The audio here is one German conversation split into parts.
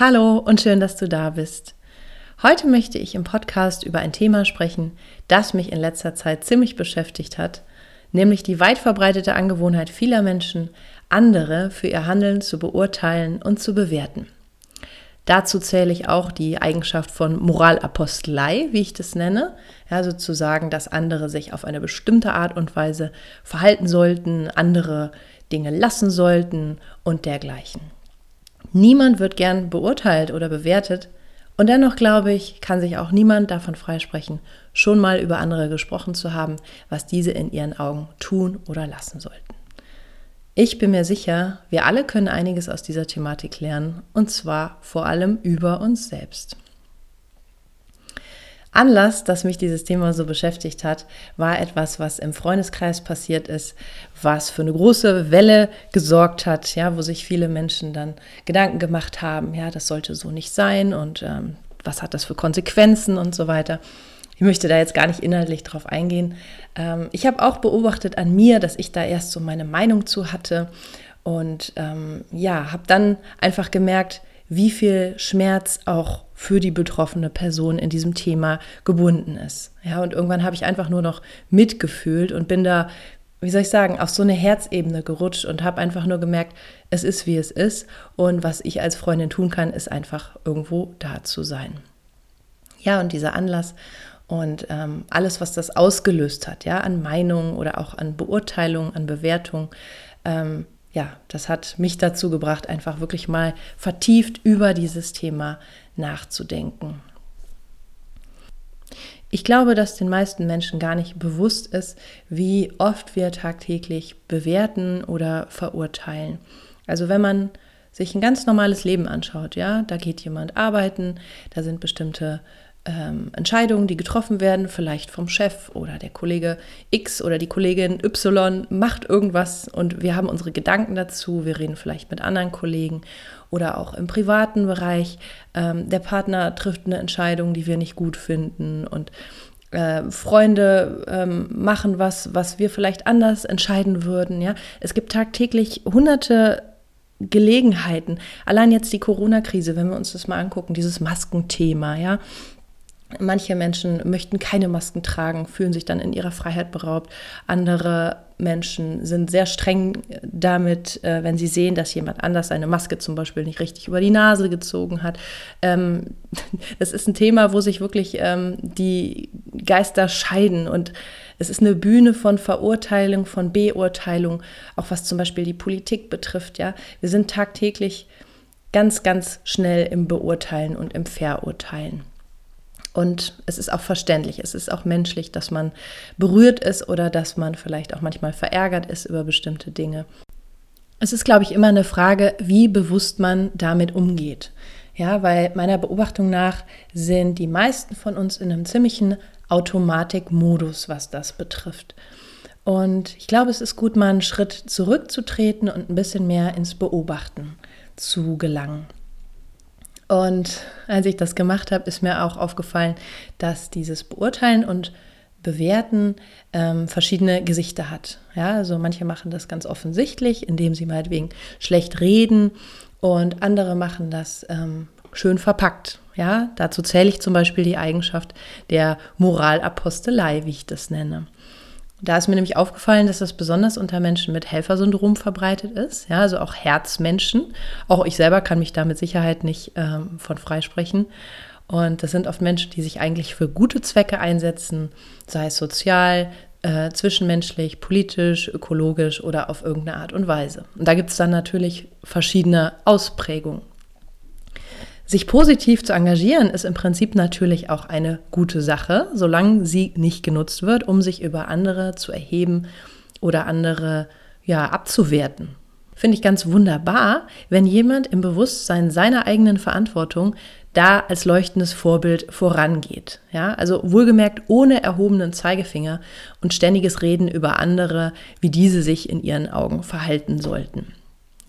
Hallo und schön, dass du da bist. Heute möchte ich im Podcast über ein Thema sprechen, das mich in letzter Zeit ziemlich beschäftigt hat, nämlich die weit verbreitete Angewohnheit vieler Menschen, andere für ihr Handeln zu beurteilen und zu bewerten. Dazu zähle ich auch die Eigenschaft von Moralapostelei, wie ich das nenne, ja, sozusagen, dass andere sich auf eine bestimmte Art und Weise verhalten sollten, andere Dinge lassen sollten und dergleichen. Niemand wird gern beurteilt oder bewertet. Und dennoch glaube ich, kann sich auch niemand davon freisprechen, schon mal über andere gesprochen zu haben, was diese in ihren Augen tun oder lassen sollten. Ich bin mir sicher, wir alle können einiges aus dieser Thematik lernen, und zwar vor allem über uns selbst. Anlass, dass mich dieses Thema so beschäftigt hat, war etwas, was im Freundeskreis passiert ist, was für eine große Welle gesorgt hat, ja, wo sich viele Menschen dann Gedanken gemacht haben, ja, das sollte so nicht sein und ähm, was hat das für Konsequenzen und so weiter. Ich möchte da jetzt gar nicht inhaltlich drauf eingehen. Ähm, ich habe auch beobachtet an mir, dass ich da erst so meine Meinung zu hatte und ähm, ja, habe dann einfach gemerkt, wie viel Schmerz auch für die betroffene Person in diesem Thema gebunden ist. Ja, und irgendwann habe ich einfach nur noch mitgefühlt und bin da, wie soll ich sagen, auf so eine Herzebene gerutscht und habe einfach nur gemerkt, es ist wie es ist und was ich als Freundin tun kann, ist einfach irgendwo da zu sein. Ja, und dieser Anlass und ähm, alles, was das ausgelöst hat, ja, an Meinungen oder auch an Beurteilungen, an Bewertungen, ähm, ja, das hat mich dazu gebracht, einfach wirklich mal vertieft über dieses Thema nachzudenken. Ich glaube, dass den meisten Menschen gar nicht bewusst ist, wie oft wir tagtäglich bewerten oder verurteilen. Also wenn man sich ein ganz normales Leben anschaut, ja, da geht jemand arbeiten, da sind bestimmte ähm, Entscheidungen, die getroffen werden, vielleicht vom Chef oder der Kollege X oder die Kollegin Y macht irgendwas und wir haben unsere Gedanken dazu, wir reden vielleicht mit anderen Kollegen oder auch im privaten Bereich. Ähm, der Partner trifft eine Entscheidung, die wir nicht gut finden und äh, Freunde ähm, machen was, was wir vielleicht anders entscheiden würden. Ja, es gibt tagtäglich hunderte Gelegenheiten. Allein jetzt die Corona-Krise, wenn wir uns das mal angucken, dieses Maskenthema, ja, Manche Menschen möchten keine Masken tragen, fühlen sich dann in ihrer Freiheit beraubt. Andere Menschen sind sehr streng damit, äh, wenn sie sehen, dass jemand anders seine Maske zum Beispiel nicht richtig über die Nase gezogen hat. Ähm, das ist ein Thema, wo sich wirklich ähm, die Geister scheiden und es ist eine Bühne von Verurteilung, von Beurteilung, auch was zum Beispiel die Politik betrifft. Wir sind tagtäglich ganz, ganz schnell im Beurteilen und im Verurteilen. Und es ist auch verständlich, es ist auch menschlich, dass man berührt ist oder dass man vielleicht auch manchmal verärgert ist über bestimmte Dinge. Es ist, glaube ich, immer eine Frage, wie bewusst man damit umgeht. Ja, weil meiner Beobachtung nach sind die meisten von uns in einem ziemlichen Automatikmodus, was das betrifft. Und ich glaube, es ist gut, mal einen Schritt zurückzutreten und ein bisschen mehr ins Beobachten zu gelangen. Und als ich das gemacht habe, ist mir auch aufgefallen, dass dieses Beurteilen und Bewerten ähm, verschiedene Gesichter hat. Ja, also manche machen das ganz offensichtlich, indem sie meinetwegen schlecht reden und andere machen das ähm, schön verpackt. Ja, dazu zähle ich zum Beispiel die Eigenschaft der Moralapostelei, wie ich das nenne. Da ist mir nämlich aufgefallen, dass das besonders unter Menschen mit Helfersyndrom verbreitet ist, ja, also auch Herzmenschen. Auch ich selber kann mich da mit Sicherheit nicht ähm, von freisprechen. Und das sind oft Menschen, die sich eigentlich für gute Zwecke einsetzen, sei es sozial, äh, zwischenmenschlich, politisch, ökologisch oder auf irgendeine Art und Weise. Und da gibt es dann natürlich verschiedene Ausprägungen. Sich positiv zu engagieren ist im Prinzip natürlich auch eine gute Sache, solange sie nicht genutzt wird, um sich über andere zu erheben oder andere ja abzuwerten. Finde ich ganz wunderbar, wenn jemand im Bewusstsein seiner eigenen Verantwortung da als leuchtendes Vorbild vorangeht. Ja, also wohlgemerkt ohne erhobenen Zeigefinger und ständiges Reden über andere, wie diese sich in ihren Augen verhalten sollten.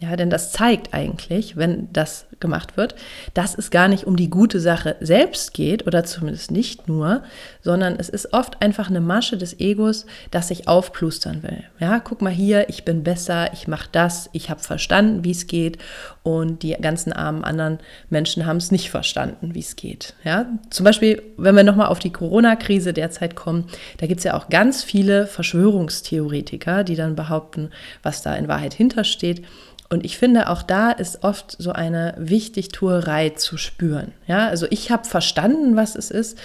Ja, denn das zeigt eigentlich, wenn das gemacht wird, dass es gar nicht um die gute Sache selbst geht oder zumindest nicht nur, sondern es ist oft einfach eine Masche des Egos, das sich aufplustern will. Ja, guck mal hier, ich bin besser, ich mache das, ich habe verstanden, wie es geht und die ganzen armen anderen Menschen haben es nicht verstanden, wie es geht. Ja, zum Beispiel, wenn wir nochmal auf die Corona-Krise derzeit kommen, da gibt es ja auch ganz viele Verschwörungstheoretiker, die dann behaupten, was da in Wahrheit hintersteht. Und ich finde, auch da ist oft so eine Wichtigtuerei zu spüren. Ja, also ich habe verstanden, was es ist.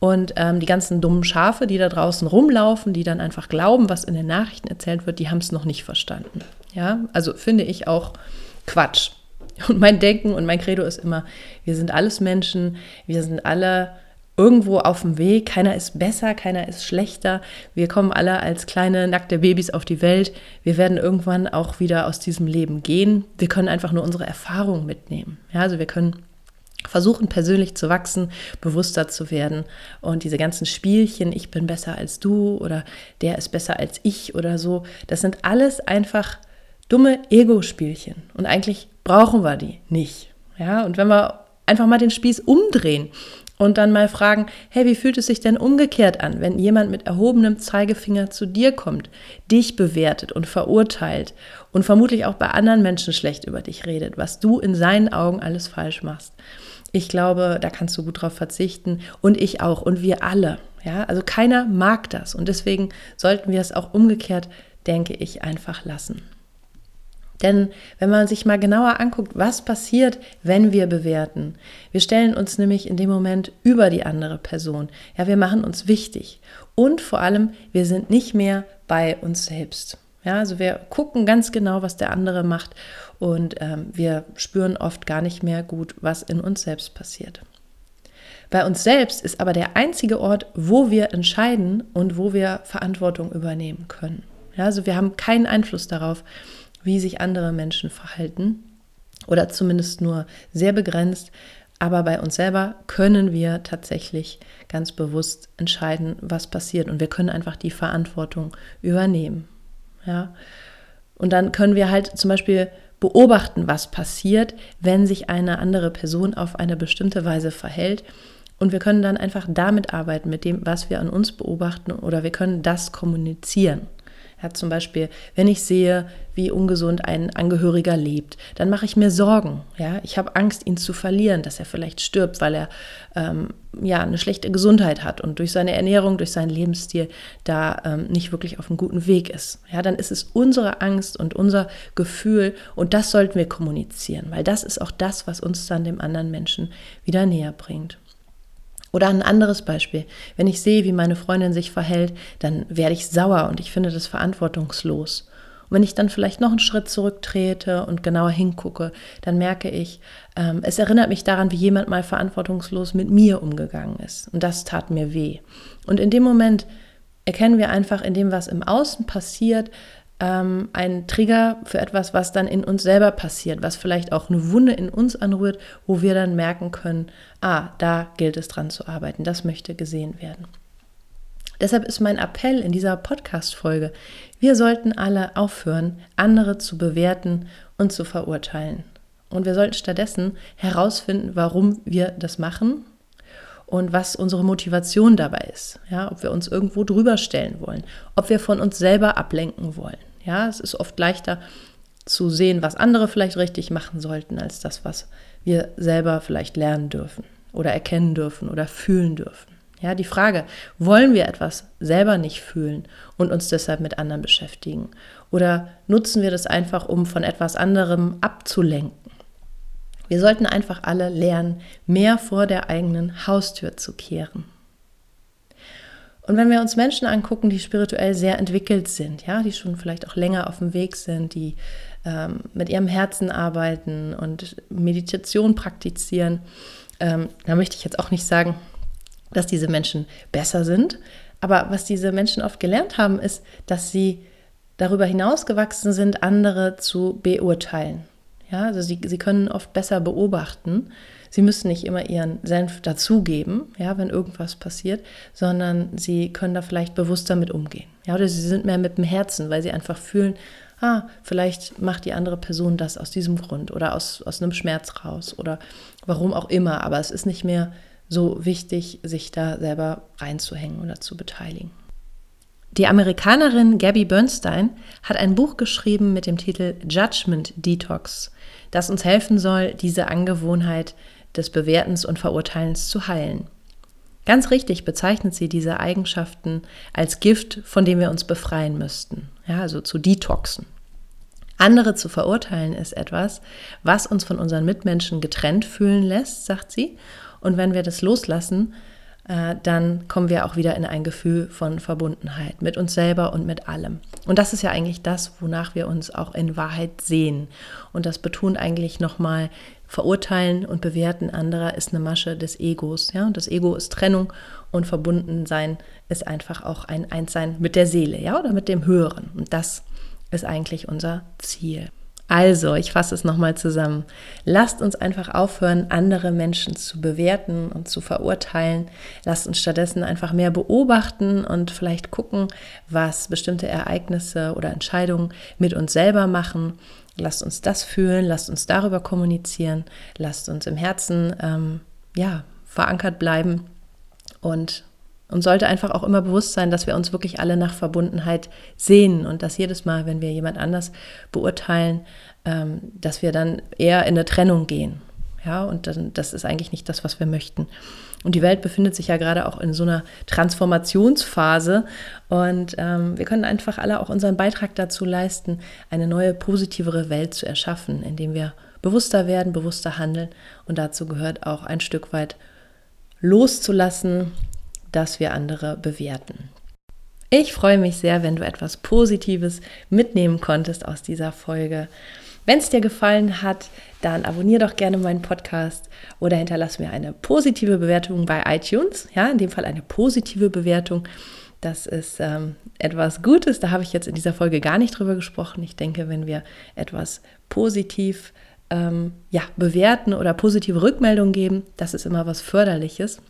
Und ähm, die ganzen dummen Schafe, die da draußen rumlaufen, die dann einfach glauben, was in den Nachrichten erzählt wird, die haben es noch nicht verstanden. Ja, also finde ich auch Quatsch. Und mein Denken und mein Credo ist immer, wir sind alles Menschen, wir sind alle irgendwo auf dem Weg. Keiner ist besser, keiner ist schlechter. Wir kommen alle als kleine nackte Babys auf die Welt. Wir werden irgendwann auch wieder aus diesem Leben gehen. Wir können einfach nur unsere Erfahrungen mitnehmen. Ja, also wir können versuchen persönlich zu wachsen, bewusster zu werden und diese ganzen Spielchen, ich bin besser als du oder der ist besser als ich oder so, das sind alles einfach dumme Ego-Spielchen und eigentlich brauchen wir die nicht. Ja, und wenn wir einfach mal den Spieß umdrehen und dann mal fragen, hey, wie fühlt es sich denn umgekehrt an, wenn jemand mit erhobenem Zeigefinger zu dir kommt, dich bewertet und verurteilt und vermutlich auch bei anderen Menschen schlecht über dich redet, was du in seinen Augen alles falsch machst. Ich glaube, da kannst du gut drauf verzichten und ich auch und wir alle. Ja, also keiner mag das und deswegen sollten wir es auch umgekehrt, denke ich, einfach lassen. Denn wenn man sich mal genauer anguckt, was passiert, wenn wir bewerten, wir stellen uns nämlich in dem Moment über die andere Person. Ja, wir machen uns wichtig. Und vor allem, wir sind nicht mehr bei uns selbst. Ja, also wir gucken ganz genau, was der andere macht und ähm, wir spüren oft gar nicht mehr gut, was in uns selbst passiert. Bei uns selbst ist aber der einzige Ort, wo wir entscheiden und wo wir Verantwortung übernehmen können. Ja, also wir haben keinen Einfluss darauf, wie sich andere Menschen verhalten oder zumindest nur sehr begrenzt. Aber bei uns selber können wir tatsächlich ganz bewusst entscheiden, was passiert. Und wir können einfach die Verantwortung übernehmen. Ja? Und dann können wir halt zum Beispiel beobachten, was passiert, wenn sich eine andere Person auf eine bestimmte Weise verhält. Und wir können dann einfach damit arbeiten, mit dem, was wir an uns beobachten, oder wir können das kommunizieren. Ja, zum Beispiel, wenn ich sehe, wie ungesund ein Angehöriger lebt, dann mache ich mir Sorgen. Ja, ich habe Angst, ihn zu verlieren, dass er vielleicht stirbt, weil er ähm, ja eine schlechte Gesundheit hat und durch seine Ernährung, durch seinen Lebensstil da ähm, nicht wirklich auf einem guten Weg ist. Ja, dann ist es unsere Angst und unser Gefühl und das sollten wir kommunizieren, weil das ist auch das, was uns dann dem anderen Menschen wieder näher bringt. Oder ein anderes Beispiel. Wenn ich sehe, wie meine Freundin sich verhält, dann werde ich sauer und ich finde das verantwortungslos. Und wenn ich dann vielleicht noch einen Schritt zurücktrete und genauer hingucke, dann merke ich, ähm, es erinnert mich daran, wie jemand mal verantwortungslos mit mir umgegangen ist. Und das tat mir weh. Und in dem Moment erkennen wir einfach in dem, was im Außen passiert, ähm, ein Trigger für etwas, was dann in uns selber passiert, was vielleicht auch eine Wunde in uns anrührt, wo wir dann merken können, ah, da gilt es dran zu arbeiten, das möchte gesehen werden. Deshalb ist mein Appell in dieser Podcast-Folge, wir sollten alle aufhören, andere zu bewerten und zu verurteilen. Und wir sollten stattdessen herausfinden, warum wir das machen und was unsere Motivation dabei ist. Ja, ob wir uns irgendwo drüber stellen wollen, ob wir von uns selber ablenken wollen. Ja, es ist oft leichter zu sehen, was andere vielleicht richtig machen sollten, als das, was wir selber vielleicht lernen dürfen oder erkennen dürfen oder fühlen dürfen. Ja, die Frage, wollen wir etwas selber nicht fühlen und uns deshalb mit anderen beschäftigen? Oder nutzen wir das einfach, um von etwas anderem abzulenken? Wir sollten einfach alle lernen, mehr vor der eigenen Haustür zu kehren. Und wenn wir uns Menschen angucken, die spirituell sehr entwickelt sind, ja, die schon vielleicht auch länger auf dem Weg sind, die ähm, mit ihrem Herzen arbeiten und Meditation praktizieren, ähm, da möchte ich jetzt auch nicht sagen, dass diese Menschen besser sind. Aber was diese Menschen oft gelernt haben, ist, dass sie darüber hinausgewachsen sind, andere zu beurteilen. Ja, also sie, sie können oft besser beobachten. Sie müssen nicht immer ihren Senf dazugeben, ja, wenn irgendwas passiert, sondern sie können da vielleicht bewusster mit umgehen. Ja, oder sie sind mehr mit dem Herzen, weil sie einfach fühlen, ah, vielleicht macht die andere Person das aus diesem Grund oder aus, aus einem Schmerz raus oder warum auch immer. Aber es ist nicht mehr so wichtig, sich da selber reinzuhängen oder zu beteiligen. Die Amerikanerin Gabby Bernstein hat ein Buch geschrieben mit dem Titel Judgment Detox, das uns helfen soll, diese Angewohnheit des Bewertens und Verurteilens zu heilen. Ganz richtig bezeichnet sie diese Eigenschaften als Gift, von dem wir uns befreien müssten, ja, also zu detoxen. Andere zu verurteilen ist etwas, was uns von unseren Mitmenschen getrennt fühlen lässt, sagt sie, und wenn wir das loslassen, äh, dann kommen wir auch wieder in ein Gefühl von Verbundenheit mit uns selber und mit allem. Und das ist ja eigentlich das, wonach wir uns auch in Wahrheit sehen. Und das betont eigentlich nochmal, verurteilen und bewerten anderer ist eine Masche des Egos. Ja? Das Ego ist Trennung und Verbundensein ist einfach auch ein Einssein mit der Seele, ja, oder mit dem Höheren. Und das ist eigentlich unser Ziel. Also, ich fasse es nochmal zusammen. Lasst uns einfach aufhören, andere Menschen zu bewerten und zu verurteilen. Lasst uns stattdessen einfach mehr beobachten und vielleicht gucken, was bestimmte Ereignisse oder Entscheidungen mit uns selber machen. Lasst uns das fühlen, lasst uns darüber kommunizieren, lasst uns im Herzen ähm, ja, verankert bleiben und und sollte einfach auch immer bewusst sein, dass wir uns wirklich alle nach Verbundenheit sehen und dass jedes Mal, wenn wir jemand anders beurteilen, ähm, dass wir dann eher in eine Trennung gehen. Ja, und dann, das ist eigentlich nicht das, was wir möchten. Und die Welt befindet sich ja gerade auch in so einer Transformationsphase. Und ähm, wir können einfach alle auch unseren Beitrag dazu leisten, eine neue, positivere Welt zu erschaffen, indem wir bewusster werden, bewusster handeln. Und dazu gehört auch ein Stück weit loszulassen, dass wir andere bewerten. Ich freue mich sehr, wenn du etwas Positives mitnehmen konntest aus dieser Folge. Wenn es dir gefallen hat, dann abonniere doch gerne meinen Podcast oder hinterlass mir eine positive Bewertung bei iTunes. Ja, in dem Fall eine positive Bewertung. Das ist ähm, etwas Gutes. Da habe ich jetzt in dieser Folge gar nicht drüber gesprochen. Ich denke, wenn wir etwas positiv ähm, ja, bewerten oder positive Rückmeldungen geben, das ist immer was Förderliches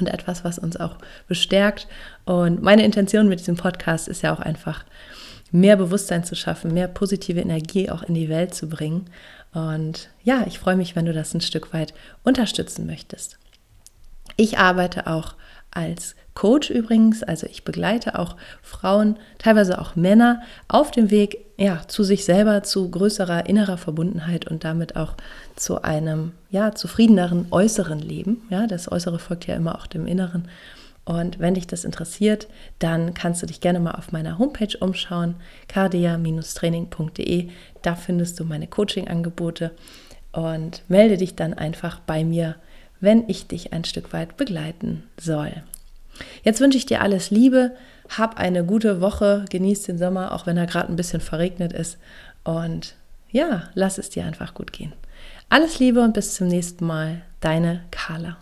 und etwas, was uns auch bestärkt. Und meine Intention mit diesem Podcast ist ja auch einfach, mehr Bewusstsein zu schaffen, mehr positive Energie auch in die Welt zu bringen. Und ja, ich freue mich, wenn du das ein Stück weit unterstützen möchtest. Ich arbeite auch als Coach übrigens, also ich begleite auch Frauen, teilweise auch Männer auf dem Weg ja, zu sich selber, zu größerer innerer Verbundenheit und damit auch zu einem ja, zufriedeneren äußeren Leben. Ja, das Äußere folgt ja immer auch dem Inneren. Und wenn dich das interessiert, dann kannst du dich gerne mal auf meiner Homepage umschauen, cardia-training.de. Da findest du meine Coaching-Angebote und melde dich dann einfach bei mir, wenn ich dich ein Stück weit begleiten soll. Jetzt wünsche ich dir alles Liebe, hab eine gute Woche, genieß den Sommer, auch wenn er gerade ein bisschen verregnet ist. Und ja, lass es dir einfach gut gehen. Alles Liebe und bis zum nächsten Mal, deine Carla.